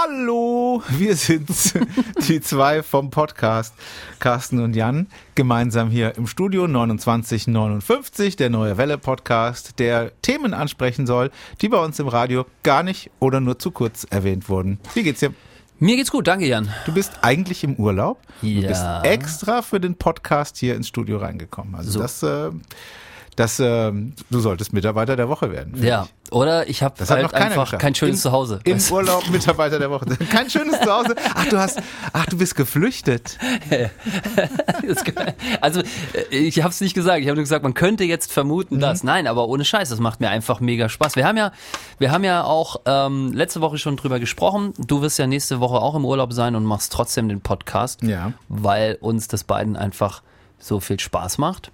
Hallo, wir sind die zwei vom Podcast, Carsten und Jan, gemeinsam hier im Studio 2959, der Neue Welle Podcast, der Themen ansprechen soll, die bei uns im Radio gar nicht oder nur zu kurz erwähnt wurden. Wie geht's dir? Mir geht's gut, danke Jan. Du bist eigentlich im Urlaub. Ja. Du bist extra für den Podcast hier ins Studio reingekommen. Also So. das, äh, das, äh, du solltest Mitarbeiter der Woche werden. Ja, oder ich habe halt einfach geschafft. kein schönes Im- Zuhause. Im? Urlaub Mitarbeiter der Woche. Kein schönes Zuhause. Ach, du hast, ach, du bist geflüchtet. Also äh, ich habe es nicht gesagt. Ich habe nur gesagt, man könnte jetzt vermuten, Mhm. dass. Nein, aber ohne Scheiß, das macht mir einfach mega Spaß. Wir haben ja, wir haben ja auch ähm, letzte Woche schon drüber gesprochen. Du wirst ja nächste Woche auch im Urlaub sein und machst trotzdem den Podcast, Ja. weil uns das beiden einfach so viel Spaß macht.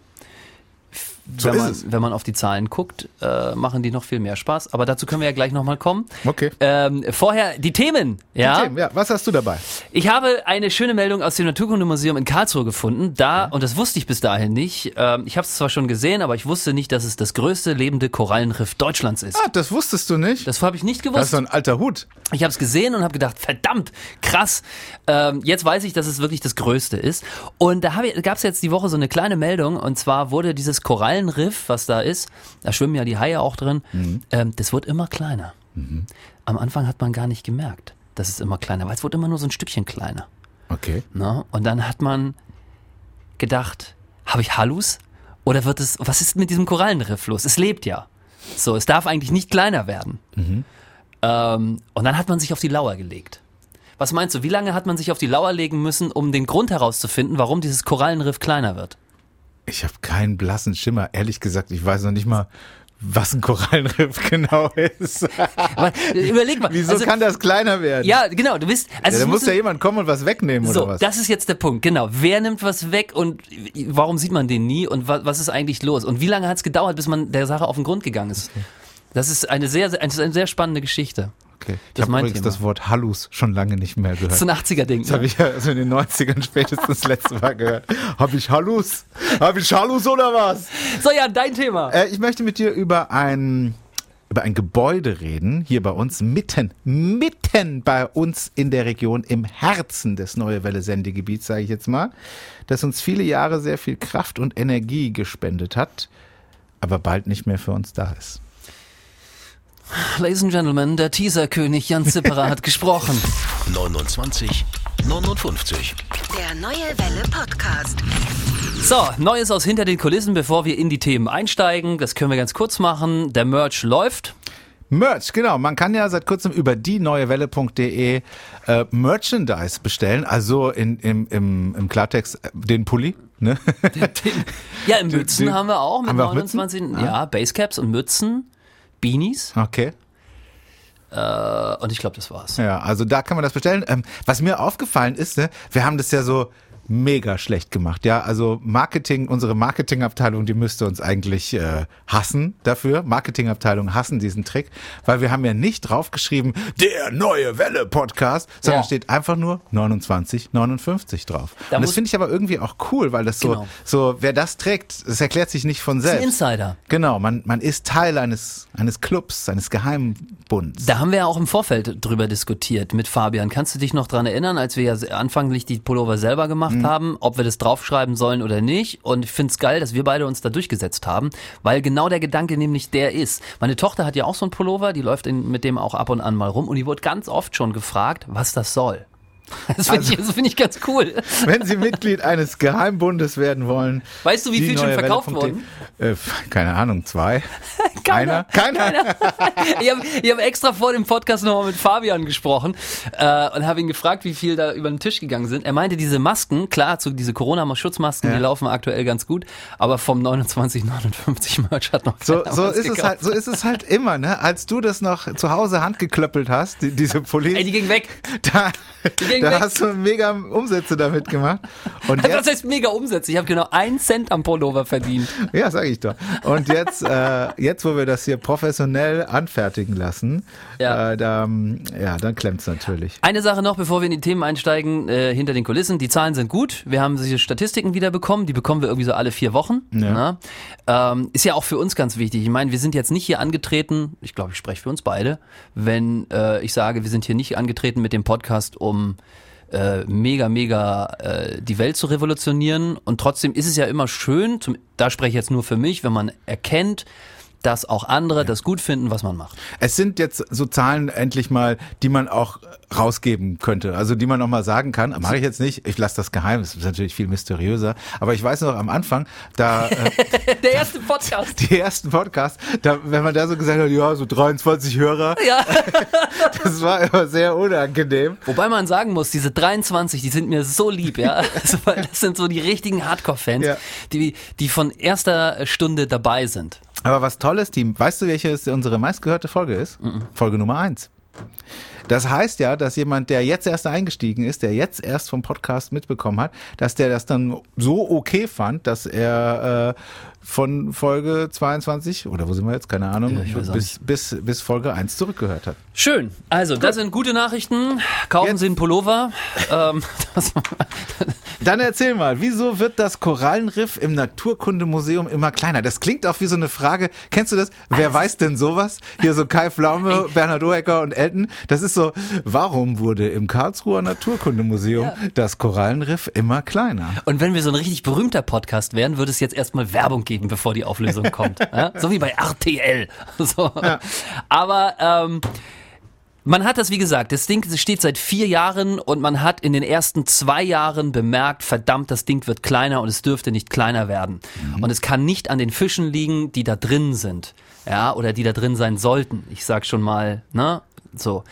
So wenn, man, es. wenn man auf die Zahlen guckt, äh, machen die noch viel mehr Spaß. Aber dazu können wir ja gleich nochmal kommen. Okay. Ähm, vorher die Themen. Ja? Tim, ja, was hast du dabei? Ich habe eine schöne Meldung aus dem Naturkundemuseum in Karlsruhe gefunden. Da, und das wusste ich bis dahin nicht, ähm, ich habe es zwar schon gesehen, aber ich wusste nicht, dass es das größte lebende Korallenriff Deutschlands ist. Ah, das wusstest du nicht. Das habe ich nicht Das ist gewusst. so ein alter Hut. Ich habe es gesehen und habe gedacht, verdammt, krass. Ähm, jetzt weiß ich, dass es wirklich das Größte ist. Und da gab es jetzt die Woche so eine kleine Meldung. Und zwar wurde dieses Korallenriff, was da ist, da schwimmen ja die Haie auch drin, ähm, das wird immer kleiner. Am Anfang hat man gar nicht gemerkt, dass es immer kleiner war. Es wurde immer nur so ein Stückchen kleiner. Okay. Ne? Und dann hat man gedacht, habe ich Hallus? Oder wird es, was ist mit diesem Korallenriff los? Es lebt ja. So, es darf eigentlich nicht kleiner werden. Ähm, und dann hat man sich auf die Lauer gelegt. Was meinst du, wie lange hat man sich auf die Lauer legen müssen, um den Grund herauszufinden, warum dieses Korallenriff kleiner wird? Ich habe keinen blassen Schimmer. Ehrlich gesagt, ich weiß noch nicht mal, was ein Korallenriff genau ist. Aber überleg mal. Wieso also, kann das kleiner werden? ja, genau, du bist. Also ja, da muss ja jemand kommen und was wegnehmen So, oder was? das ist jetzt der Punkt, genau. Wer nimmt was weg und warum sieht man den nie und wa was ist eigentlich los? Und wie lange hat es gedauert, bis man der Sache auf den Grund gegangen ist? Das ist eine sehr, sehr, das ist eine sehr spannende Geschichte. Okay. Ich habe übrigens Thema. das Wort Hallus schon lange nicht mehr gehört. Das ist ein 80er-Ding. Das habe ich ja also in den 90ern spätestens das letzte Mal gehört. Habe ich Hallus? Habe ich Hallus oder was? So, ja, dein Thema. Äh, ich möchte mit dir über ein, über ein Gebäude reden, hier bei uns, mitten, mitten bei uns in der Region, im Herzen des Neue Welle Sendegebiets, sage ich jetzt mal, das uns viele Jahre sehr viel Kraft und Energie gespendet hat, aber bald nicht mehr für uns da ist. Ladies and Gentlemen, der Teaser-König Jan Zipperer hat gesprochen. 29 59. Der Neue Welle Podcast. So, Neues aus hinter den Kulissen, bevor wir in die Themen einsteigen. Das können wir ganz kurz machen. Der Merch läuft. Merch, genau. Man kann ja seit kurzem über die neuewelle.de äh, Merchandise bestellen, also in, im, im, im Klartext äh, den Pulli. Ne? Ja, Mützen den- haben wir auch mit haben wir auch Mützen? 29. Ja, Basecaps und Mützen, Beanies. Okay. Äh, und ich glaube, das war's. Ja, also da kann man das bestellen. Ähm, was mir aufgefallen ist, ne, wir haben das ja so mega schlecht gemacht. Ja, also Marketing, unsere Marketingabteilung, die müsste uns eigentlich äh, hassen dafür. Marketingabteilung hassen diesen Trick, weil wir haben ja nicht draufgeschrieben, der neue Welle Podcast, sondern Ja. steht einfach nur 29, 59 drauf. Da Und das finde ich aber irgendwie auch cool, weil das so, Genau. so, wer das trägt, das erklärt sich nicht von Das ist ein selbst. Insider. Genau, man, man ist Teil eines, eines Clubs, eines Geheimbunds. Da haben wir ja auch im Vorfeld drüber diskutiert mit Fabian. Kannst du dich noch dran erinnern, als wir ja anfänglich die Pullover selber gemacht haben, ob wir das draufschreiben sollen oder nicht? Und ich finde es geil, dass wir beide uns da durchgesetzt haben, weil genau der Gedanke nämlich der ist. Meine Tochter hat ja auch so einen Pullover, die läuft in, mit dem auch ab und an mal rum und die wurde ganz oft schon gefragt, was das soll. Das finde ich, das find ich ganz cool. Wenn Sie Mitglied eines Geheimbundes werden wollen. Weißt du, wie viel schon verkauft Welle.de. wurden? Äh, keine Ahnung, zwei. Keiner. Einer? Keiner. ich habe ich hab extra vor dem Podcast nochmal mit Fabian gesprochen äh, und habe ihn gefragt, wie viel da über den Tisch gegangen sind. Er meinte, diese Masken, klar, zu, diese Corona-Schutzmasken, Ja. die laufen aktuell ganz gut, aber vom 2959 Merch hat noch So, keiner so ist es gekauft. halt, so ist es halt immer, ne? Als du das noch zu Hause handgeklöppelt hast, die, diese Pullis, Ey, die ging weg. da, Die da weg. hast du mega Umsätze damit gemacht. Und Das jetzt, heißt mega Umsätze. Ich habe genau einen Cent am Pullover verdient. ja, sag ich doch. Und jetzt, äh, jetzt, wo wir das hier professionell anfertigen lassen, Ja. äh, da, ja, dann klemmt's natürlich. Eine Sache noch, bevor wir in die Themen einsteigen, äh, hinter den Kulissen. Die Zahlen sind gut. Wir haben diese Statistiken wieder bekommen. Die bekommen wir irgendwie so alle vier Wochen. Ja. Na? Ähm, ist ja auch für uns ganz wichtig. Ich meine, wir sind jetzt nicht hier angetreten, ich glaube, ich spreche für uns beide, wenn äh, ich sage, wir sind hier nicht angetreten mit dem Podcast, um äh, mega, mega äh, die Welt zu revolutionieren. Und trotzdem ist es ja immer schön, zum, da spreche ich jetzt nur für mich, wenn man erkennt, dass auch andere das gut finden, was man macht. Es sind jetzt so Zahlen endlich mal, die man auch rausgeben könnte. Also die man noch mal sagen kann. Mache ich jetzt nicht. Ich lasse das geheim. Das ist natürlich viel mysteriöser. Aber ich weiß noch am Anfang, da äh, Der erste Podcast. die ersten Podcasts, da, wenn man da so gesagt hat, ja, so 23 Hörer, Ja. das war immer sehr unangenehm. Wobei man sagen muss, diese 23, die sind mir so lieb, ja. Also, weil das sind so die richtigen Hardcore-Fans, Ja. die, die von erster Stunde dabei sind. Aber was Tolles, Team, weißt du, welche unsere meistgehörte Folge ist? Folge Nummer eins. Das heißt ja, dass jemand, der jetzt erst eingestiegen ist, der jetzt erst vom Podcast mitbekommen hat, dass der das dann so okay fand, dass er äh, von Folge 22 oder wo sind wir jetzt, keine Ahnung, Ja, bis, bis, bis Folge 1 zurückgehört hat. Schön. Also, das sind gute Nachrichten. Kaufen Jetzt- Sie einen Pullover. ähm, Dann erzähl mal, wieso wird das Korallenriff im Naturkundemuseum immer kleiner? Das klingt auch wie so eine Frage. Kennst du das? Wer weiß denn sowas? Hier so Kai Pflaume, Bernhard Oecker und Elton. Das ist so, warum wurde im Karlsruher Naturkundemuseum das Korallenriff immer kleiner? und wenn wir so ein richtig berühmter Podcast wären, würde es jetzt erstmal Werbung geben, bevor die Auflösung kommt. Ja? So wie bei RTL. So. Aber ähm, man hat das, wie gesagt, das Ding steht seit vier Jahren und man hat in den ersten zwei Jahren bemerkt, verdammt, das Ding wird kleiner und es dürfte nicht kleiner werden. Und es kann nicht an den Fischen liegen, die da drin sind. Ja, oder die da drin sein sollten. Ich sag schon mal, ne? So.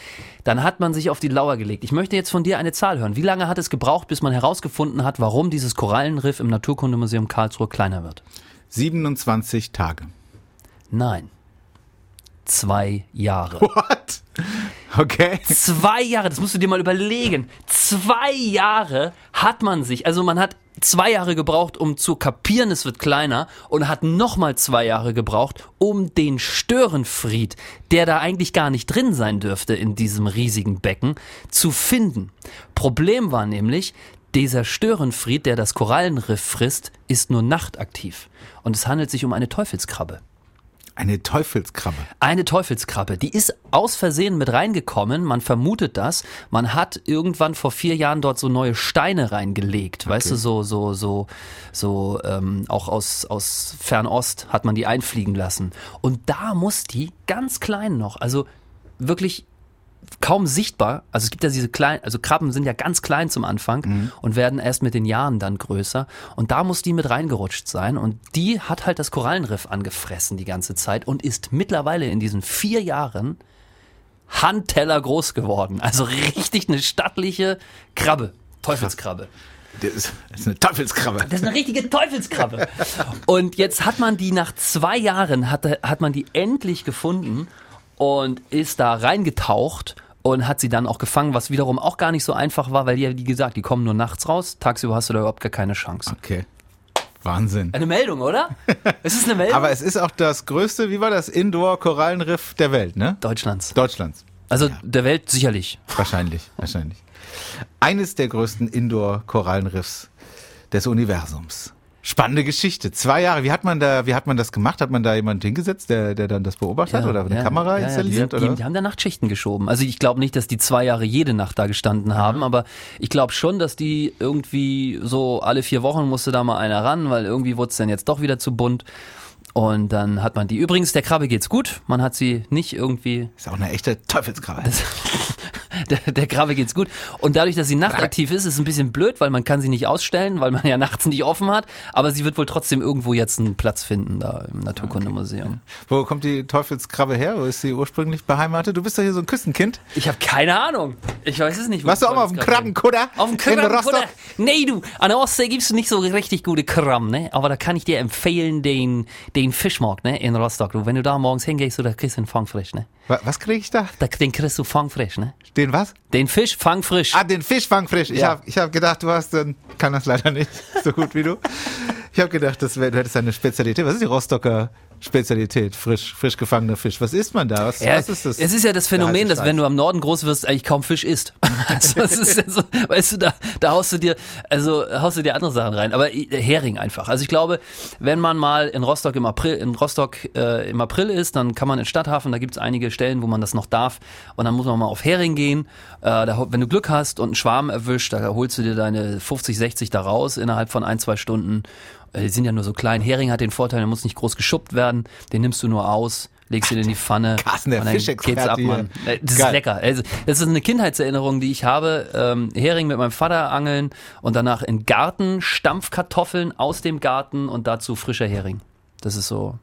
Dann hat man sich auf die Lauer gelegt. Ich möchte jetzt von dir eine Zahl hören. Wie lange hat es gebraucht, bis man herausgefunden hat, warum dieses Korallenriff im Naturkundemuseum Karlsruhe kleiner wird? 27 Tage. Nein. Zwei Jahre. What? Okay. Zwei Jahre, das musst du dir mal überlegen. Zwei Jahre hat man sich, also man hat zwei Jahre gebraucht, um zu kapieren, es wird kleiner und hat nochmal zwei Jahre gebraucht, um den Störenfried, der da eigentlich gar nicht drin sein dürfte in diesem riesigen Becken, zu finden. Problem war nämlich, dieser Störenfried, der das Korallenriff frisst, ist nur nachtaktiv. Und es handelt sich um eine Teufelskrabbe. Eine Teufelskrabbe. Eine Teufelskrabbe, die ist aus Versehen mit reingekommen. Man vermutet das. Man hat irgendwann vor vier Jahren dort so neue Steine reingelegt. Weißt du, so, so, so, so, ähm, auch aus, aus Fernost hat man die einfliegen lassen. Und da muss die ganz klein noch, also wirklich kaum sichtbar. Also es gibt ja diese kleinen, also Krabben sind ja ganz klein zum Anfang und werden erst mit den Jahren dann größer. Und da muss die mit reingerutscht sein. Und die hat halt das Korallenriff angefressen die ganze Zeit und ist mittlerweile in diesen vier Jahren Handteller groß geworden. Also richtig eine stattliche Krabbe. Teufelskrabbe. Das ist, das ist eine Teufelskrabbe. Das ist eine richtige Teufelskrabbe. Und jetzt hat man die nach zwei Jahren, hat, hat man die endlich gefunden und ist da reingetaucht und hat sie dann auch gefangen, was wiederum auch gar nicht so einfach war, weil die, wie gesagt, die kommen nur nachts raus. Tagsüber hast du da überhaupt gar keine Chance. Okay. Wahnsinn. Eine Meldung, oder? Es ist eine Meldung Aber es ist auch das größte, wie war das, Indoor-Korallenriff der Welt, ne? Deutschlands. Deutschlands. Also der Welt sicherlich. Wahrscheinlich, wahrscheinlich. Eines der größten Indoor-Korallenriffs des Universums. Spannende Geschichte. Zwei Jahre. Wie hat man da, wie hat man das gemacht? Hat man da jemanden hingesetzt, der, der dann das beobachtet hat oder eine ja, Kamera ja, ja, installiert? die, oder? die, die haben da Nachtschichten geschoben. Also ich glaube nicht, dass die zwei Jahre jede Nacht da gestanden haben, aber ich glaube schon, dass die irgendwie so alle vier Wochen musste da mal einer ran, weil irgendwie wurde es dann jetzt doch wieder zu bunt. Und dann hat man die. Übrigens, der Krabbe geht's gut. Man hat sie nicht irgendwie. ist auch eine echte Teufelskrabbe. Der, der Krabbe geht's gut. Und dadurch, dass sie nachtaktiv ist, ist es ein bisschen blöd, weil man kann sie nicht ausstellen, weil man ja nachts nicht offen hat. Aber sie wird wohl trotzdem irgendwo jetzt einen Platz finden da im Naturkundemuseum. Wo kommt die Teufelskrabbe her? Wo ist sie ursprünglich beheimatet? Du bist doch hier so ein Küstenkind. Ich habe keine Ahnung. Ich weiß es nicht. Warst du auch mal auf dem Krabbenkutter? Auf dem Krabbenkutter? Nee, du, an der Ostsee gibt's nicht so richtig gute Krabben, ne? Aber da kann ich dir empfehlen, den, den Fischmarkt, ne? In Rostock. Du, wenn du da morgens hingehst, du, da kriegst du den Fangfrisch, ne? Wa- Was kriege ich da? Den kriegst du fangfrisch, ne? Den was? Den Fisch fangfrisch. Ah, den Fischfang frisch. Ich Ja. habe ich hab gedacht, du hast dann, kann das leider nicht so gut wie du. Ich habe gedacht, das wär, du hättest eine Spezialität. Was ist die Rostocker Spezialität? Frisch, frisch gefangener Fisch. Was isst man da? Was, Ja, was ist das? Es ist ja das Phänomen, dass wenn du am Norden groß wirst, eigentlich kaum Fisch isst. Also, das ist ja so, weißt du, da, da haust du dir, also haust du dir andere Sachen rein. Aber äh, Hering einfach. Also ich glaube, wenn man mal in Rostock im April, in Rostock äh, im April ist, dann kann man in Stadthafen, da gibt es einige Stellen, wo man das noch darf. Und dann muss man mal auf Hering gehen. Äh, da, wenn du Glück hast und einen Schwarm erwischt, da holst du dir deine 50, 60 da raus innerhalb von ein, zwei Stunden. Äh, Die sind ja nur so klein. Hering hat den Vorteil, der muss nicht groß geschuppt werden. Den nimmst du nur aus, legst ihn in die Pfanne. Carsten, der und dann geht's ab. Mann. Äh, Das ist Geil. lecker. Also, das ist eine Kindheitserinnerung, die ich habe. Ähm, Hering mit meinem Vater angeln und danach in Garten, Stampfkartoffeln aus dem Garten und dazu frischer Hering. Das ist so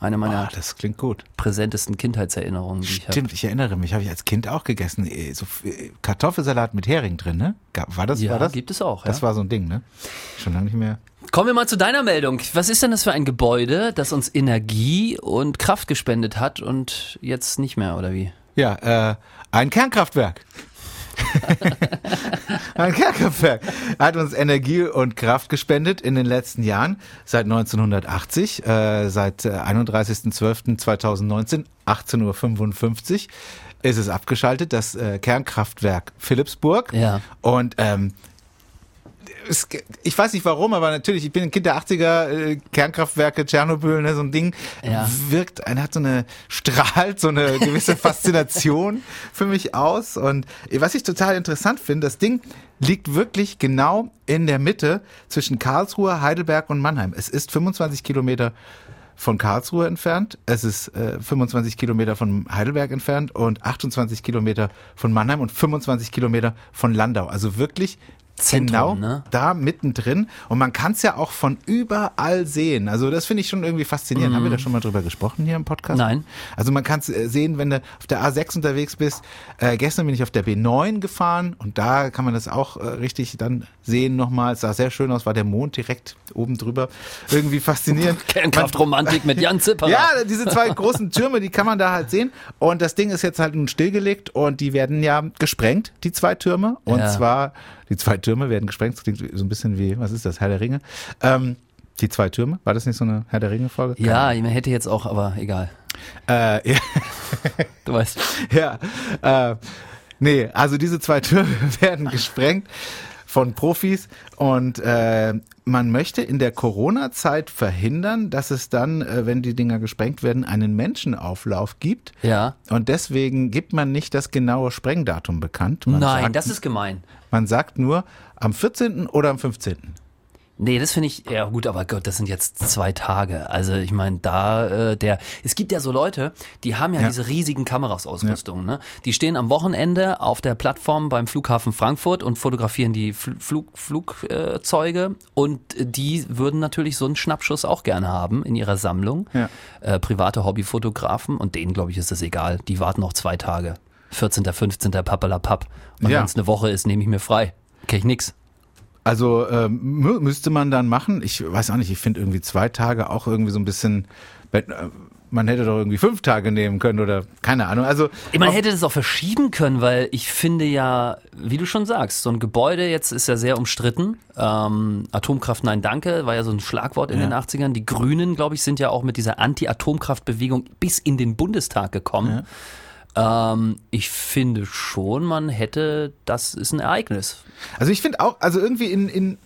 eine meiner Ah, das klingt gut. präsentesten Kindheitserinnerungen, die ich habe. Stimmt, ich erinnere mich, habe ich als Kind auch gegessen. Eh, So äh, Kartoffelsalat mit Hering drin, ne? War das? Ja, war das? gibt es auch. Das ja. war so ein Ding, ne? Schon lange nicht mehr. Kommen wir mal zu deiner Meldung. Was ist denn das für ein Gebäude, das uns Energie und Kraft gespendet hat und jetzt nicht mehr, oder wie? Ja, äh, ein Kernkraftwerk. ein Kernkraftwerk hat uns Energie und Kraft gespendet in den letzten Jahren, seit 1980, äh, seit äh, 31.12.2019, 18.55 Uhr ist es abgeschaltet, das äh, Kernkraftwerk Philipsburg. Ja. Und ähm, es, ich weiß nicht warum, aber natürlich, ich bin ein Kind der 80er, äh, Kernkraftwerke, Tschernobyl, ne, so ein Ding, Ja. wirkt, einer hat so eine, strahlt so eine gewisse Faszination für mich aus. Und was ich total interessant finde, das Ding liegt wirklich genau in der Mitte zwischen Karlsruhe, Heidelberg und Mannheim. Es ist 25 Kilometer von Karlsruhe entfernt, es ist äh, 25 Kilometer von Heidelberg entfernt und 28 Kilometer von Mannheim und 25 Kilometer von Landau. Also wirklich Zentrum, genau ne? da mittendrin. Und man kann es ja auch von überall sehen. Also das finde ich schon irgendwie faszinierend. Haben wir da schon mal drüber gesprochen hier im Podcast? Nein. Also man kann es sehen, wenn du auf der A6 unterwegs bist. Äh, gestern bin ich auf der B9 gefahren und da kann man das auch äh, richtig dann sehen nochmal. Es sah sehr schön aus, war der Mond direkt oben drüber. Irgendwie faszinierend. Kernkraftromantik mit Jan Zipper. Ja, diese zwei großen Türme, die kann man da halt sehen. Und das Ding ist jetzt halt nun stillgelegt und die werden ja gesprengt, die zwei Türme. Und Ja. zwar, die zwei Türme werden gesprengt. Das klingt so ein bisschen wie, was ist das, Herr der Ringe? Ähm, die zwei Türme, war das nicht so eine Herr der Ringe-Folge? Ja, man hätte jetzt auch, aber egal. Äh, ja, Du weißt. ja. Äh, nee, also diese zwei Türme werden gesprengt von Profis und äh, man möchte in der Corona-Zeit verhindern, dass es dann, äh, wenn die Dinger gesprengt werden, einen Menschenauflauf gibt. Ja. Und deswegen gibt man nicht das genaue Sprengdatum bekannt. Man Nein, sagt, das ist gemein. Man sagt nur am 14. oder am 15. Nee, das finde ich, ja gut, aber Gott, das sind jetzt zwei Tage. Also ich meine, da, äh, der, es gibt ja so Leute, die haben ja, Ja. diese riesigen Kameraausrüstungen, ne? Die stehen am Wochenende auf der Plattform beim Flughafen Frankfurt und fotografieren die Fl Flug, Flugzeuge und die würden natürlich so einen Schnappschuss auch gerne haben in ihrer Sammlung. Ja. Äh, private Hobbyfotografen und denen, glaube ich, ist das egal. Die warten noch zwei Tage. 14., 15. Pappalapapp. Und Ja. wenn es eine Woche ist, nehme ich mir frei. Kenn ich nix. Also ähm, mü- müsste man dann machen. Ich weiß auch nicht, ich finde irgendwie zwei Tage auch irgendwie so ein bisschen. äh, Man hätte doch irgendwie fünf Tage nehmen können oder keine Ahnung. Also Man hätte das auch verschieben können, weil ich finde ja, wie du schon sagst, so ein Gebäude jetzt ist ja sehr umstritten. Ähm, Atomkraft Nein Danke war ja so ein Schlagwort in Ja. den 80ern. Die Grünen, glaube ich, sind ja auch mit dieser Anti-Atomkraftbewegung bis in den Bundestag gekommen. Ähm, ich finde schon, man hätte, das ist ein Ereignis. Also ich finde auch, also irgendwie in, in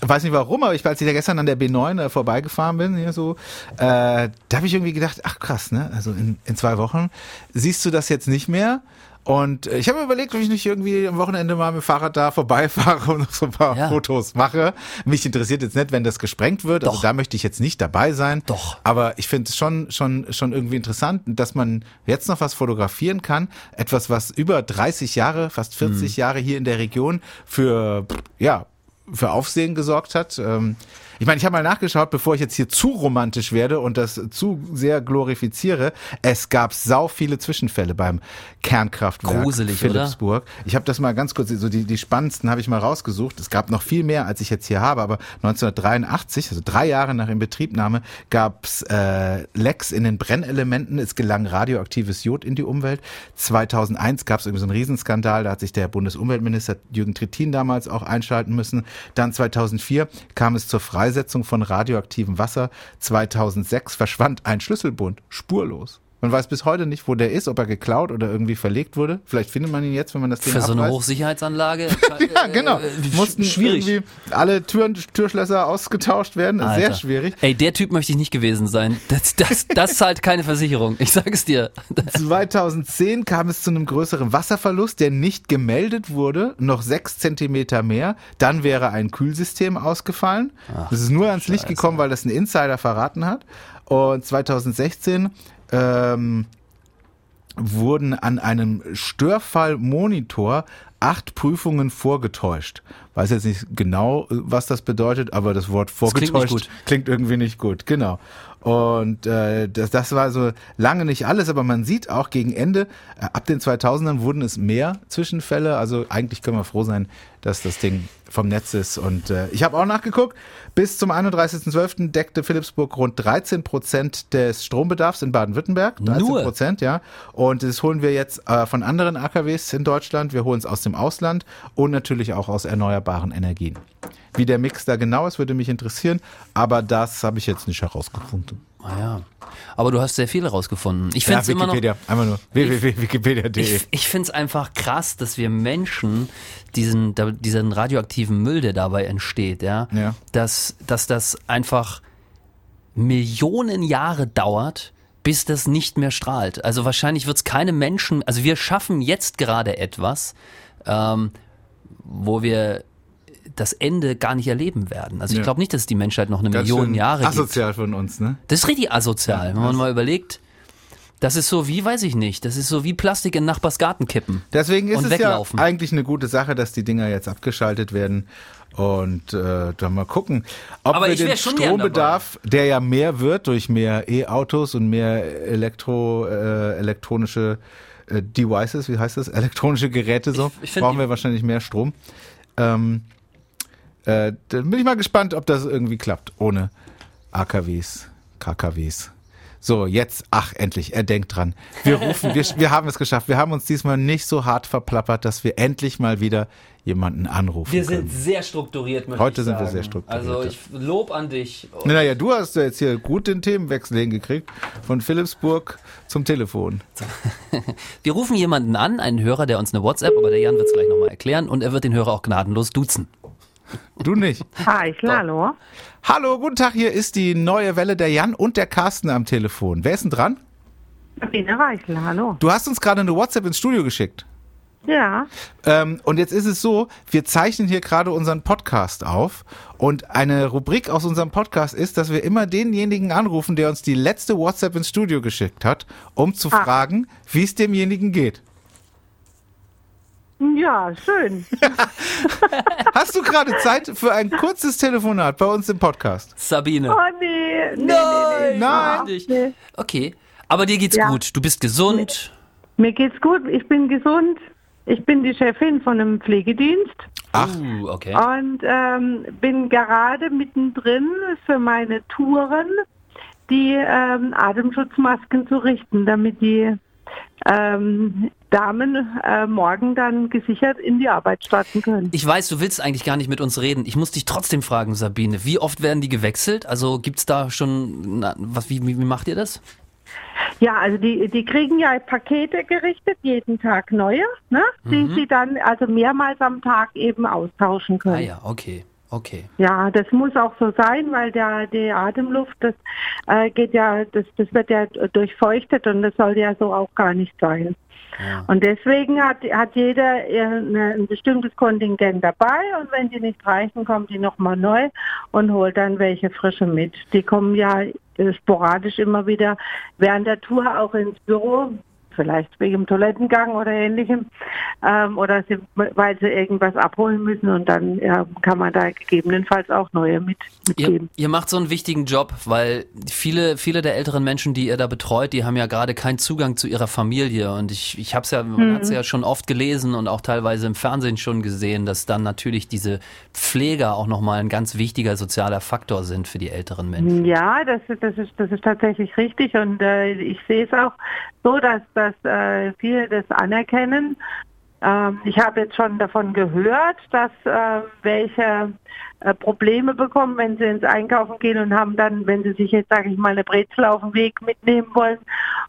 weiß nicht warum, aber ich, als ich da gestern an der B9 äh, vorbeigefahren bin, hier so, äh, da habe ich irgendwie gedacht, ach krass, ne? Also in, in zwei Wochen siehst du das jetzt nicht mehr. Und äh, ich habe mir überlegt, ob ich nicht irgendwie am Wochenende mal mit dem Fahrrad da vorbeifahre und noch so ein paar Ja. Fotos mache. Mich interessiert jetzt nicht, wenn das gesprengt wird. Also Doch. da möchte ich jetzt nicht dabei sein. Doch. Aber ich finde es schon, schon, schon irgendwie interessant, dass man jetzt noch was fotografieren kann. Etwas, was über 30 Jahre, fast 40 Jahre hier in der Region für, ja, für Aufsehen gesorgt hat. Ähm, Ich meine, ich habe mal nachgeschaut, bevor ich jetzt hier zu romantisch werde und das zu sehr glorifiziere. Es gab sau viele Zwischenfälle beim Kernkraftwerk Gruselig, Philipsburg. Ich habe das mal ganz kurz, so die, die spannendsten habe ich mal rausgesucht. Es gab noch viel mehr, als ich jetzt hier habe, aber 1983, also drei Jahre nach Inbetriebnahme, gab es äh, Lecks in den Brennelementen. Es gelang radioaktives Jod in die Umwelt. 2001 gab es irgendwie so einen Riesenskandal, da hat sich der Bundesumweltminister Jürgen Trittin damals auch einschalten müssen. Dann 2004 kam es zur Freisetzung von radioaktivem Wasser. 2006 verschwand ein Schlüsselbund spurlos. Man weiß bis heute nicht, wo der ist, ob er geklaut oder irgendwie verlegt wurde. Vielleicht findet man ihn jetzt, wenn man das Ding Für so eine abreißt. Hochsicherheitsanlage. Ja, genau. Äh, Mussten schwierig. irgendwie alle Türen, Türschlösser ausgetauscht werden. Sehr Alter. schwierig. Ey, der Typ möchte ich nicht gewesen sein. Das, das, das zahlt keine Versicherung. Ich sage es dir. 2010 kam es zu einem größeren Wasserverlust, der nicht gemeldet wurde, noch sechs Zentimeter mehr. Dann wäre ein Kühlsystem ausgefallen. das ist nur ans Licht gekommen, weil das ein Insider verraten hat. Und 2016 ähm, wurden an einem Störfallmonitor acht Prüfungen vorgetäuscht. Weiß jetzt nicht genau, was das bedeutet, aber das Wort klingt vorgetäuscht gut. klingt irgendwie nicht gut. Genau. Und äh, das, das war so lange nicht alles, aber man sieht auch gegen Ende, äh, ab den 2000ern wurden es mehr Zwischenfälle. Also eigentlich können wir froh sein, dass das Ding vom Netz ist. Und äh, ich habe auch nachgeguckt, bis zum 31.12. deckte Philipsburg rund 13 Prozent des Strombedarfs in Baden-Württemberg. 13 Nur? Prozent, ja. Und das holen wir jetzt äh, von anderen AKWs in Deutschland. Wir holen es aus dem Ausland und natürlich auch aus erneuerbaren Energien. Wie der Mix da genau ist, würde mich interessieren, aber das habe ich jetzt nicht herausgefunden. Ah ja. Aber du hast sehr viel rausgefunden. Ich finde es immer noch. Einfach nur www.wikipedia.de. Ich, ich finde es einfach krass, dass wir Menschen diesen, diesen radioaktiven Müll, der dabei entsteht, ja, Ja. Dass, dass das einfach Millionen Jahre dauert, bis das nicht mehr strahlt. Also wahrscheinlich wird es keine Menschen, also wir schaffen jetzt gerade etwas, ähm, wo wir das Ende gar nicht erleben werden. Also ich Ja. glaube nicht, dass die Menschheit noch eine Ganz Million Jahre gibt. asozial von uns, ne? Das ist richtig asozial, wenn man mal überlegt. Das ist so wie, weiß ich nicht, das ist so wie Plastik in Nachbars Garten kippen. Deswegen ist Und es weglaufen. ja eigentlich eine gute Sache, dass die Dinger jetzt abgeschaltet werden. Und äh, dann mal gucken, ob Aber wir den Strombedarf, der ja mehr wird durch mehr E-Autos und mehr Elektro, äh, elektronische äh, Devices, wie heißt das? Elektronische Geräte so, Ich- ich brauchen wir wahrscheinlich mehr Strom. Ähm, äh, dann bin ich mal gespannt, ob das irgendwie klappt, ohne AKWs, KKWs. So, jetzt, ach, endlich, er denkt dran. Wir rufen, wir, wir haben es geschafft. Wir haben uns diesmal nicht so hart verplappert, dass wir endlich mal wieder jemanden anrufen Wir können. sind sehr strukturiert, möchte Heute ich sind wir sagen. sehr strukturiert, Also ich lob an dich. Naja, du hast ja jetzt hier gut den Themenwechsel hingekriegt. Von Philipsburg zum Telefon. Wir rufen jemanden an, einen Hörer, der uns eine WhatsApp, aber der Jan wird es gleich nochmal erklären und er wird den Hörer auch gnadenlos duzen. Du nicht. Eichler, hallo. Hallo, guten Tag, hier ist die neue Welle der Jan und der Carsten am Telefon. Wer ist denn dran? Sabine Reichler, hallo. Du hast uns gerade eine WhatsApp ins Studio geschickt. Ja, Ähm, und jetzt ist es so, wir zeichnen hier gerade unseren Podcast auf und eine Rubrik aus unserem Podcast ist, dass wir immer denjenigen anrufen, der uns die letzte WhatsApp ins Studio geschickt hat, um zu Ah. fragen, wie es demjenigen geht. Ja, schön. Hast du gerade Zeit für ein kurzes Telefonat bei uns im Podcast? Sabine. Oh nee, nee, Nein, Nein. nee, nee. Okay. Aber dir geht's Ja. gut. Du bist gesund. Mir geht's gut, ich bin gesund. Ich bin die Chefin von einem Pflegedienst Ach, Uh, okay. und ähm, bin gerade mittendrin für meine Touren die ähm, Atemschutzmasken zu richten, damit die ähm, Damen äh, morgen dann gesichert in die Arbeit starten können. Ich weiß, du willst eigentlich gar nicht mit uns reden. Ich muss dich trotzdem fragen, Sabine. Wie oft werden die gewechselt? Also gibt's da schon, na, was, wie, wie, wie macht ihr das? Ja, also die, die kriegen ja Pakete gerichtet, jeden Tag neue, ne? die sie dann also mehrmals am Tag eben austauschen können. Ah ja, okay, okay. Ja, das muss auch so sein, weil der die Atemluft, das äh, geht ja, das, das wird ja durchfeuchtet und das soll ja so auch gar nicht sein. Ja. Und deswegen hat, hat jeder ein bestimmtes Kontingent dabei und wenn die nicht reichen, kommt die nochmal neu und holt dann welche frische mit. Die kommen ja äh, sporadisch immer wieder während der Tour auch ins Büro, vielleicht wegen dem Toilettengang oder ähnlichem. ähm, oder sie, weil sie irgendwas abholen müssen und dann ja, kann man da gegebenenfalls auch neue mit, Ihr, mitgeben. ihr macht so einen wichtigen Job, weil viele, viele der älteren Menschen, die ihr da betreut, die haben ja gerade keinen Zugang zu ihrer Familie. Und ich, ich habe es ja, man hat's ja schon oft gelesen und auch teilweise im Fernsehen schon gesehen, dass dann natürlich diese Pfleger auch nochmal ein ganz wichtiger sozialer Faktor sind für die älteren Menschen. Ja, das, ist- das, ist, das ist tatsächlich richtig und äh, ich sehe es auch so, dass, dass äh, viele das anerkennen. Ähm, ich habe jetzt schon davon gehört, dass äh, welche äh, Probleme bekommen, wenn sie ins Einkaufen gehen und haben dann, wenn sie sich jetzt, sage ich mal, eine Brezel auf dem Weg mitnehmen wollen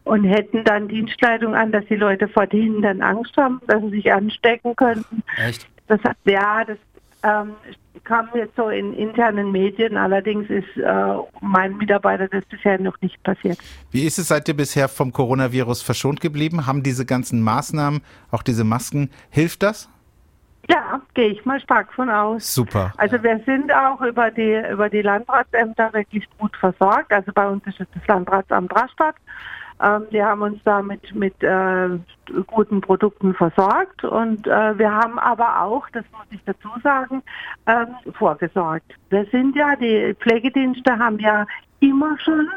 und hätten dann Dienstleitung an, dass die Leute vor denen dann Angst haben, dass sie sich anstecken könnten. Echt? Das ja, das ähm, kam jetzt so in internen Medien. Allerdings ist äh, meinen Mitarbeiter das bisher noch nicht passiert. Wie ist es, seid ihr bisher vom Coronavirus verschont geblieben? Haben diese ganzen Maßnahmen, auch diese Masken, hilft das? Ja, gehe ich mal stark von aus. Super. Also wir sind auch über die über die Landratsämter wirklich gut versorgt. Also bei uns ist es das Landratsamt Rastatt. Ähm, die haben uns da mit, äh, guten Produkten versorgt und äh, wir haben aber auch, das muss ich dazu sagen, ähm, vorgesorgt. Wir sind ja, die Pflegedienste haben ja immer schon,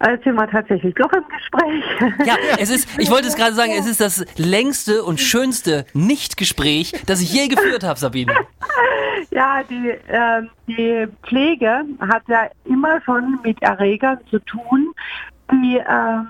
äh, sind wir tatsächlich doch im Gespräch. Ja, es ist, ich wollte es gerade sagen, es ist das längste und schönste Nicht-Gespräch, das ich je geführt habe, Sabine. Ja, die, ähm, die Pflege hat ja immer schon mit Erregern zu tun, die, ähm,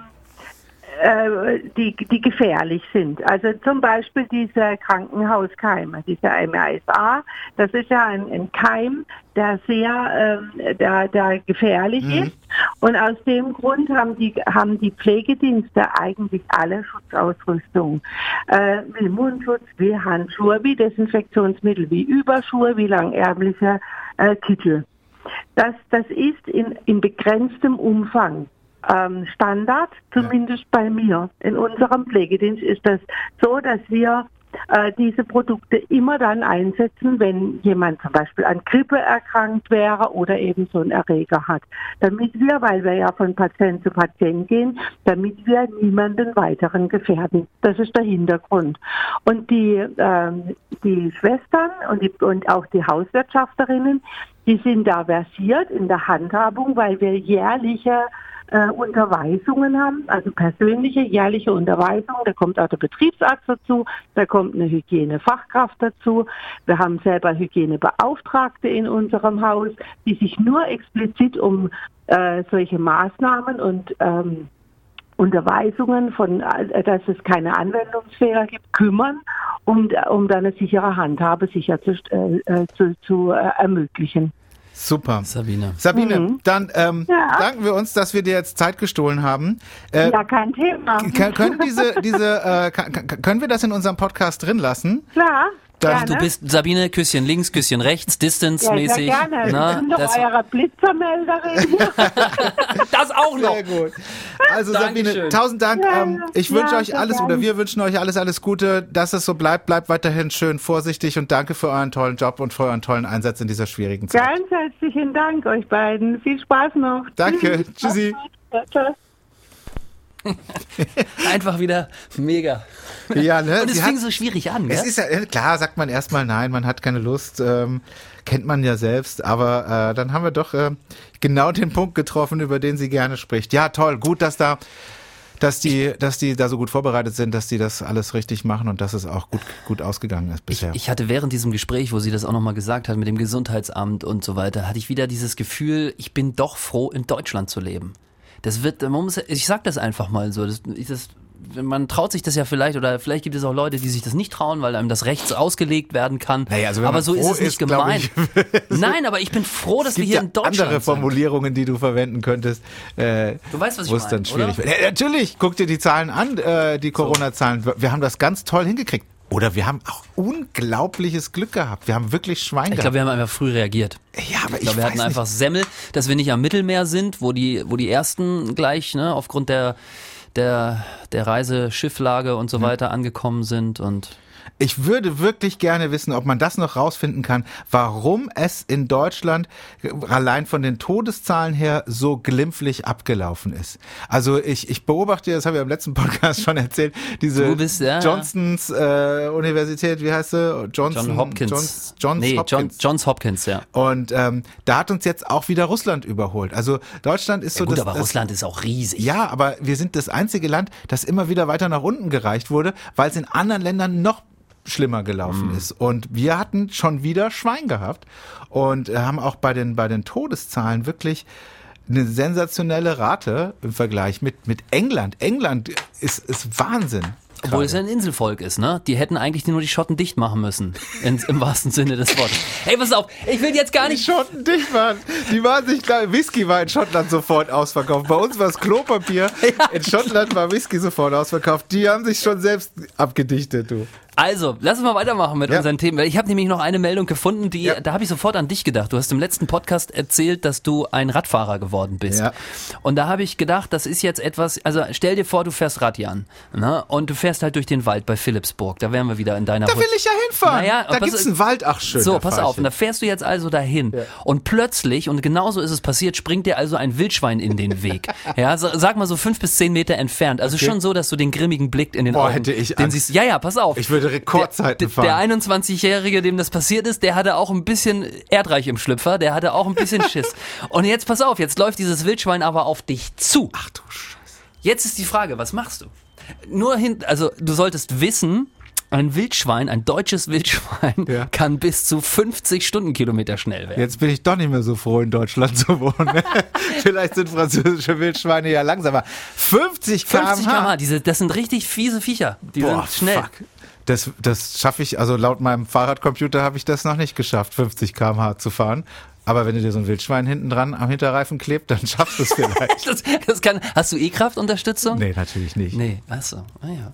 äh, die, die gefährlich sind. Also zum Beispiel diese Krankenhauskeime, diese MRSA, das ist ja ein, ein Keim, der sehr ähm, der, der gefährlich ist. Und aus dem Grund haben die, haben die Pflegedienste eigentlich alle Schutzausrüstung. Äh, wie Mundschutz, wie Handschuhe, wie Desinfektionsmittel, wie Überschuhe, wie langärmliche äh, Kittel. Das, das ist in, in begrenztem Umfang ähm, Standard, zumindest bei mir. In unserem Pflegedienst ist das so, dass wir äh, diese Produkte immer dann einsetzen, wenn jemand zum Beispiel an Grippe erkrankt wäre oder eben so einen Erreger hat. Damit wir, weil wir ja von Patient zu Patient gehen, damit wir niemanden weiteren gefährden. Das ist der Hintergrund. Und die, ähm, die Schwestern und, die, und auch die Hauswirtschafterinnen, die sind da versiert in der Handhabung, weil wir jährliche äh, Unterweisungen haben, also persönliche jährliche Unterweisungen. Da kommt auch der Betriebsarzt dazu, da kommt eine Hygienefachkraft dazu. Wir haben selber Hygienebeauftragte in unserem Haus, die sich nur explizit um äh, solche Maßnahmen und ähm, Unterweisungen von, äh, dass es keine Anwendungsfehler gibt, kümmern, um, um dann eine sichere Handhabe sicher zu, äh, äh, zu, zu äh, ermöglichen. Super. Sabine. Sabine, Mhm. dann ähm, Ja. danken wir uns, dass wir dir jetzt Zeit gestohlen haben. Äh, Ja, kein Thema. können, diese, diese, äh, können wir das in unserem Podcast drin lassen? Klar. Dann- gerne. Du bist, Sabine, Küsschen links, Küsschen rechts, ja, sehr Distance-mäßig. gerne. Ich Na, bin doch das, eure Blitzermelderin. das auch noch. Sehr gut. Also Dankeschön. Sabine, tausend Dank. Ja, ähm, ich wünsche ja, euch alles gerne. oder wir wünschen euch alles, alles Gute, dass es so bleibt. Bleibt weiterhin schön vorsichtig und danke für euren tollen Job und für euren tollen Einsatz in dieser schwierigen Zeit. Ganz herzlichen Dank euch beiden. Viel Spaß noch. Danke. Tschüssi. Ja, tschüss. Einfach wieder mega. Ja, ne? Und es fing hat- so schwierig an, Es gell? ist ja, äh, klar, sagt man erstmal nein, man hat keine Lust, ähm, kennt man ja selbst, aber äh, dann haben wir doch äh, genau den Punkt getroffen, über den sie gerne spricht. Ja, toll, gut, dass da, dass die, dass die da so gut vorbereitet sind, dass die das alles richtig machen und dass es auch gut, gut ausgegangen ist Ich, bisher. ich hatte während diesem Gespräch, wo sie das auch nochmal gesagt hat mit dem Gesundheitsamt und so weiter, hatte ich wieder dieses Gefühl, ich bin doch froh, in Deutschland zu leben. Das wird, muss, ich sag das einfach mal so, das, das, man traut sich das ja vielleicht oder vielleicht gibt es auch Leute, die sich das nicht trauen, weil einem das rechts ausgelegt werden kann. Naja, also aber so ist es nicht ist, gemeint. Nein, aber ich bin froh, dass wir hier ja in Deutschland andere. Formulierungen, die du verwenden könntest, äh, Du weißt, was ich meine, dann schwierig oder? wird. Ja, natürlich, guck dir die Zahlen an, äh, die Corona-Zahlen. Wir haben das ganz toll hingekriegt. Oder wir haben auch unglaubliches Glück gehabt. Wir haben wirklich Schwein Ich gehabt. glaube, wir haben einfach früh reagiert. ja, aber Ich glaube, wir hatten nicht. einfach Semmel, dass wir nicht am Mittelmeer sind, wo die, wo die ersten gleich, ne, aufgrund der, der, der Reiseschifflage und so weiter angekommen sind und Ich würde wirklich gerne wissen, ob man das noch rausfinden kann, warum es in Deutschland äh, allein von den Todeszahlen her so glimpflich abgelaufen ist. Also ich, ich beobachte, das habe ich im letzten Podcast schon erzählt, diese bist, ja. Johnsons äh, Universität, wie heißt sie? Johnson, John Hopkins. Johns, Johns nee, John, Hopkins. Johns Hopkins, ja. Und ähm, da hat uns jetzt auch wieder Russland überholt. Also Deutschland ist ja so gut, das, aber das Russland ist auch riesig. ja, aber wir sind das einzige Land, das immer wieder weiter nach unten gereicht wurde, weil es in anderen Ländern noch schlimmer gelaufen Mhm. ist. Und wir hatten schon wieder Schwein gehabt und äh, haben auch bei den, bei den Todeszahlen wirklich eine sensationelle Rate im Vergleich mit, mit England. England ist, ist Wahnsinn. Obwohl es ja ein Inselvolk ist, ne? Die hätten eigentlich nur die Schotten dicht machen müssen. In, Im wahrsten Sinne des Wortes. Hey, pass auf, ich will jetzt gar Die nicht. Schotten dicht waren. Die waren sich klar. Whisky war in Schottland sofort ausverkauft. Bei uns war es Klopapier. In Schottland war Whisky sofort ausverkauft. Die haben sich schon selbst abgedichtet, du. Also, lass uns mal weitermachen mit Ja. unseren Themen. Weil ich habe nämlich noch eine Meldung gefunden, die, Ja. da habe ich sofort an dich gedacht. Du hast im letzten Podcast erzählt, dass du ein Radfahrer geworden bist. Ja. Und da habe ich gedacht, das ist jetzt etwas, also stell dir vor, du fährst Rad, Jan, ne? Und du fährst halt durch den Wald bei Philipsburg. Da wären wir wieder in deiner Da will Hut. ich ja hinfahren. Naja, da gibt's einen Wald. Ach schön. So, pass auf, und da fährst du jetzt also dahin. Und plötzlich, und genauso ist es passiert, springt dir also ein Wildschwein in den Weg. ja, so, sag mal so fünf bis zehn Meter entfernt. Also schon so, dass du den grimmigen Blick in den Boah, Augen, hätte ich den Angst. siehst. Ja, ja, pass auf. Ich würde Rekordzeiten der, fahren. Der 21-Jährige, dem das passiert ist, der hatte auch ein bisschen Erdreich im Schlüpfer, der hatte auch ein bisschen Schiss. Und jetzt pass auf, jetzt läuft dieses Wildschwein aber auf dich zu. Ach du Scheiße. Jetzt ist die Frage, was machst du? Nur hin, also du solltest wissen, ein Wildschwein, ein deutsches Wildschwein Ja. kann bis zu 50 Stundenkilometer schnell werden. Jetzt bin ich doch nicht mehr so froh, in Deutschland zu wohnen. Vielleicht sind französische Wildschweine ja langsamer. 50 km/h. 50 km/h, diese, das sind richtig fiese Viecher. Die Boah, sind schnell. fuck. Das, das schaffe ich, also laut meinem Fahrradcomputer habe ich das noch nicht geschafft, 50 km/h zu fahren. Aber wenn du dir so ein Wildschwein hinten dran am Hinterreifen klebt, dann schaffst du es vielleicht. Das, das kann, hast du E-Kraftunterstützung? nee, natürlich nicht. Nee, achso, ah ja.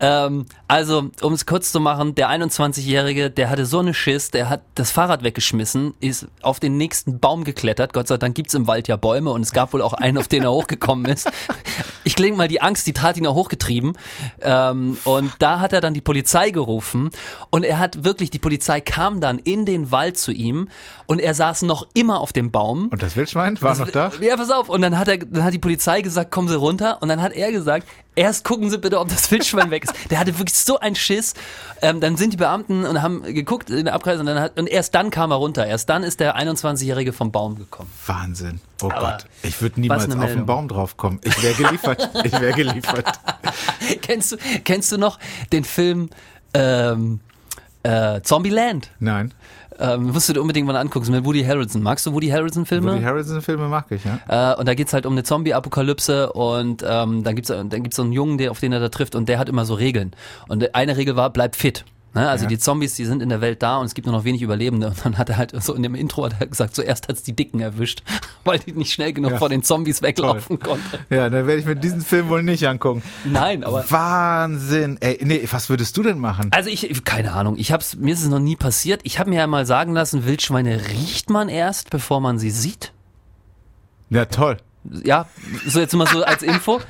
Ähm, also, um es kurz zu machen, der 21-Jährige, der hatte so eine Schiss, der hat das Fahrrad weggeschmissen, ist auf den nächsten Baum geklettert. Gott sei Dank gibt's im Wald ja Bäume und es gab wohl auch einen, auf den er hochgekommen ist. Ich klinge mal, die Angst, die tat ihn auch hochgetrieben. Ähm, und da hat er dann die Polizei gerufen und er hat wirklich, die Polizei kam dann in den Wald zu ihm und er saß noch immer auf dem Baum. Und das Wildschwein war noch da? Ja, pass auf. Und dann hat er, dann hat die Polizei gesagt, kommen Sie runter. Und dann hat er gesagt, erst gucken Sie bitte, ob das Wildschwein weg ist. Der hatte wirklich so einen Schiss. Ähm, dann sind die Beamten und haben geguckt in der Abkreis und dann hat, und erst dann kam er runter. Erst dann ist der 21-Jährige vom Baum gekommen. Wahnsinn. Oh Aber Gott. Ich würde niemals auf den. Baum draufkommen. Ich wäre geliefert. ich wäre geliefert. kennst du, kennst du noch den Film, ähm, äh, Zombieland? Nein. Ähm, musst du dir unbedingt mal angucken. Mit Woody Harrelson. Magst du Woody Harrelson Filme? Woody Harrelson-Filme mag ich, ja. Äh, und da geht's halt um eine Zombie-Apokalypse und ähm, dann gibt's dann gibt's so einen Jungen, der, auf den er da trifft und der hat immer so Regeln. Und eine Regel war, bleib fit. Ne? Also Ja. die Zombies, die sind in der Welt da und es gibt nur noch wenig Überlebende. Und dann hat er halt so in dem Intro hat er gesagt, zuerst hat's die Dicken erwischt, weil die nicht schnell genug Ja. vor den Zombies weglaufen konnten. Ja, dann werde ich mir diesen Film wohl nicht angucken. Nein, aber Wahnsinn. Ey, nee, was würdest du denn machen? also ich keine Ahnung, ich hab's mir ist es noch nie passiert. Ich habe mir ja mal sagen lassen, Wildschweine riecht man erst, bevor man sie sieht. Ja, toll. Ja, so jetzt mal so als Info.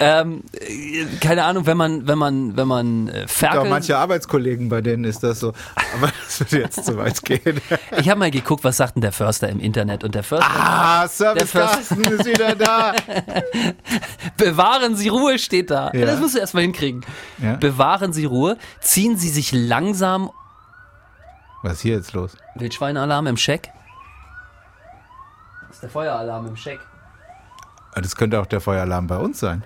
ähm, äh, keine Ahnung, wenn man, wenn man, wenn man äh, Auch Ferkel. manche Arbeitskollegen, bei denen ist das so. Aber das würde jetzt zu weit gehen. Ich habe mal geguckt, was sagt denn der Förster im Internet und der Förster. Ah, Service Carsten ist wieder da. Bewahren Sie Ruhe steht da. Ja. Das musst du erstmal hinkriegen. Ja. Bewahren Sie Ruhe. Ziehen Sie sich langsam. Was ist hier jetzt los? Wildschweinalarm im Scheck. Das ist der Feueralarm im Scheck. Ah, Das könnte auch der Feueralarm bei uns sein.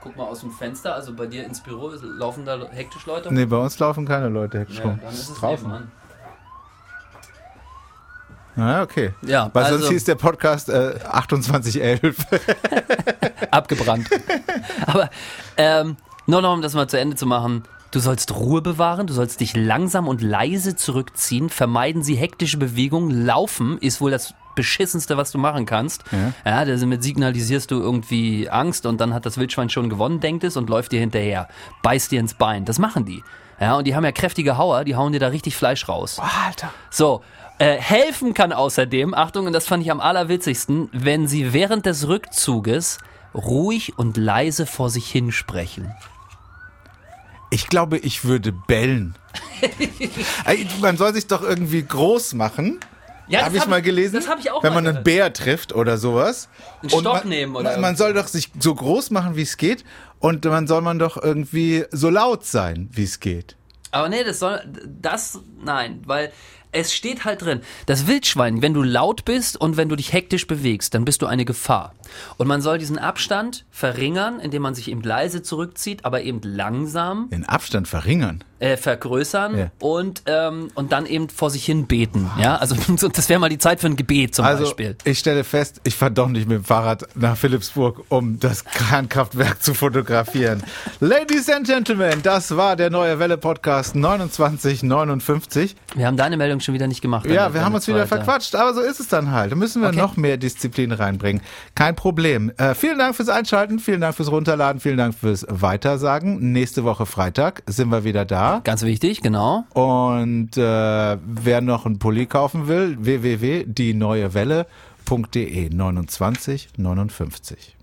Guck mal aus dem Fenster, also bei dir ins Büro laufen da hektisch Leute. Nee, bei uns laufen keine Leute hektisch Ja, rum. dann ist es draußen. nebenan. Ah, okay. Ja, Weil also- sonst hieß der Podcast äh, 2811. abgebrannt. Aber ähm, nur noch um das mal zu Ende zu machen. Du sollst Ruhe bewahren, du sollst dich langsam und leise zurückziehen, vermeiden Sie hektische Bewegungen. Laufen ist wohl das beschissenste, was du machen kannst. Ja, damit signalisierst du irgendwie Angst und dann hat das Wildschwein schon gewonnen, denkt es und läuft dir hinterher. Beißt dir ins Bein. Das machen die. Ja, und die haben ja kräftige Hauer, die hauen dir da richtig Fleisch raus. Alter. So, äh, helfen kann außerdem, Achtung, und das fand ich am allerwitzigsten, wenn Sie während des Rückzuges ruhig und leise vor sich hinsprechen. Ich glaube, ich würde bellen. Man soll sich doch irgendwie groß machen. Ja, habe ich hab mal gelesen. das hab ich auch Wenn man einen. Bär trifft oder sowas. Einen Und Stock man, nehmen oder Man, man soll doch sich so groß machen, wie es geht. Und man soll man doch irgendwie so laut sein, wie es geht. Aber nee, das soll, das, nein, weil es steht halt drin, das Wildschwein, wenn du laut bist und wenn du dich hektisch bewegst, dann bist du eine Gefahr. Und man soll diesen Abstand verringern, indem man sich eben leise zurückzieht, aber eben langsam Den Abstand verringern. äh, vergrößern Ja. und, ähm, und dann eben vor sich hin beten. Ja, also so, das wäre mal die Zeit für ein Gebet zum Also, Beispiel. ich stelle fest, ich fahre doch nicht mit dem Fahrrad nach Philipsburg, um das Kernkraftwerk zu fotografieren. Ladies and Gentlemen, das war der Neue Welle Podcast 2959. Wir haben deine Meldung schon wieder nicht gemacht. Ja, wir haben uns wieder verquatscht, aber so ist es dann halt. Da müssen wir Okay. noch mehr Disziplin reinbringen. Kein Problem. Äh, vielen Dank fürs Einschalten, vielen Dank fürs Runterladen, vielen Dank fürs Weitersagen. Nächste Woche Freitag sind wir wieder da. Ganz wichtig, genau. Und äh, wer noch einen Pulli kaufen will, www.dieneuewelle.de 2959.